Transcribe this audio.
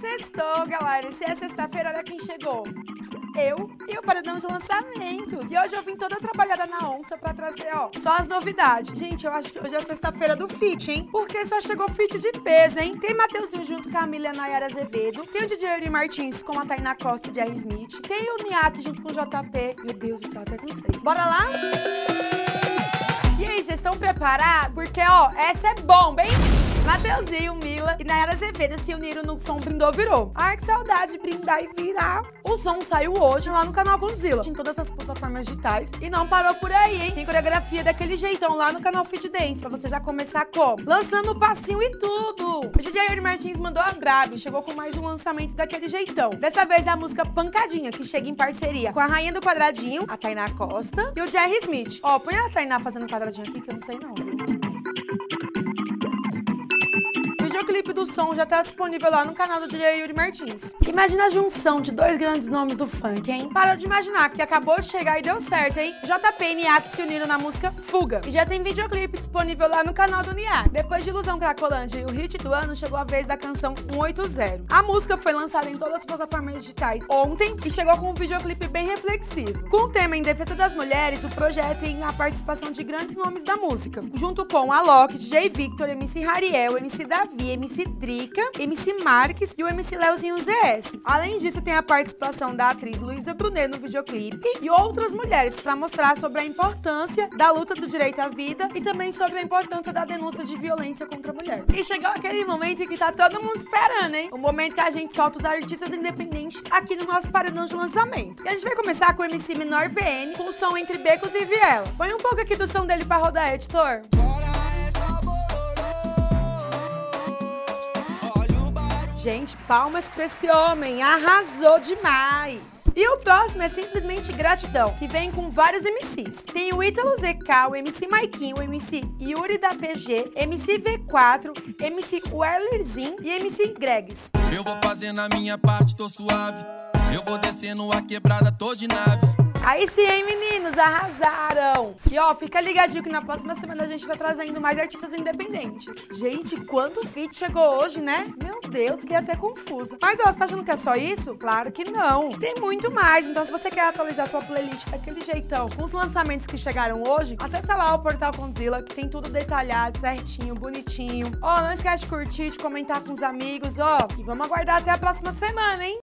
Sextou, galera. Se é sexta-feira, olha quem chegou. Eu e o Paredão de Lançamentos. E hoje eu vim toda trabalhada na onça pra trazer, ó, só as novidades. Gente, eu acho que hoje é sexta-feira do fit, hein? Porque só chegou fit de peso, hein? Tem Mateuzinho junto com a Camila Nayara Azevedo. Tem o DJ Yuri Martins com a Tainá Costa e Jerry Smith. Tem o Niak junto com o JP. Meu Deus do céu, até cansei. Bora lá? E aí, vocês estão preparados? Porque, ó, essa é bomba, hein? Mateuzinho, Mila e Nayara Azevedo se uniram no som Brindou Virou. Ai, que saudade de brindar e virar. O som saiu hoje lá no canal Godzilla, em todas as plataformas digitais. E não parou por aí, hein? Tem coreografia daquele jeitão lá no canal Fit Dance, pra você já começar como? Lançando o passinho e tudo. O DJ Yuri Martins mandou a grave, chegou com mais um lançamento daquele jeitão. Dessa vez é a música Pancadinha, que chega em parceria com a Rainha do Quadradinho, a Tainá Costa, e o Jerry Smith. Ó, põe a Tainá fazendo quadradinho aqui, que eu não sei não, viu? Videoclipe do som já tá disponível lá no canal do DJ Yuri Martins. Imagina a junção de dois grandes nomes do funk, hein? Para de imaginar que acabou de chegar e deu certo, hein? JP e Niak se uniram na música Fuga. E já tem videoclipe disponível lá no canal do Niak. Depois de Ilusão Cracolândia e o hit do ano, chegou a vez da canção 180. A música foi lançada em todas as plataformas digitais ontem e chegou com um videoclipe bem reflexivo. Com o tema em defesa das mulheres, o projeto tem a participação de grandes nomes da música, junto com Alok, DJ Victor, MC Rariel, MC Davi, MC Drica, MC Marques e o MC Leozinho ZS. Além disso, tem a participação da atriz Luísa Brunet no videoclipe e outras mulheres para mostrar sobre a importância da luta do direito à vida e também sobre a importância da denúncia de violência contra a mulher. E chegou aquele momento em que tá todo mundo esperando, hein? O momento que a gente solta os artistas independentes aqui no nosso paredão de lançamento. E a gente vai começar com o MC Menor VN, com o som entre becos e viela. Põe um pouco aqui do som dele para rodar, editor. Gente, palmas pra esse homem, arrasou demais! E o próximo é simplesmente Gratidão, que vem com vários MCs. Tem o Ítalo ZK, o MC Maikinho, o MC Yuri da PG, MC V4, MC Werlerzinho e MC Gregs. Eu vou fazendo a minha parte, tô suave. Eu vou descendo a quebrada, tô de nave. Aí sim, hein, meninos? Arrasaram! E ó, fica ligadinho que na próxima semana a gente tá trazendo mais artistas independentes. Gente, quanto feat chegou hoje, né? Meu Deus, fiquei até confusa. Mas ó, você tá achando que é só isso? Claro que não. Tem muito mais. Então, se você quer atualizar sua playlist daquele jeitão, com os lançamentos que chegaram hoje, acessa lá o portal Conzilla, que tem tudo detalhado, certinho, bonitinho. Ó, não esquece de curtir, de comentar com os amigos, ó. E vamos aguardar até a próxima semana, hein?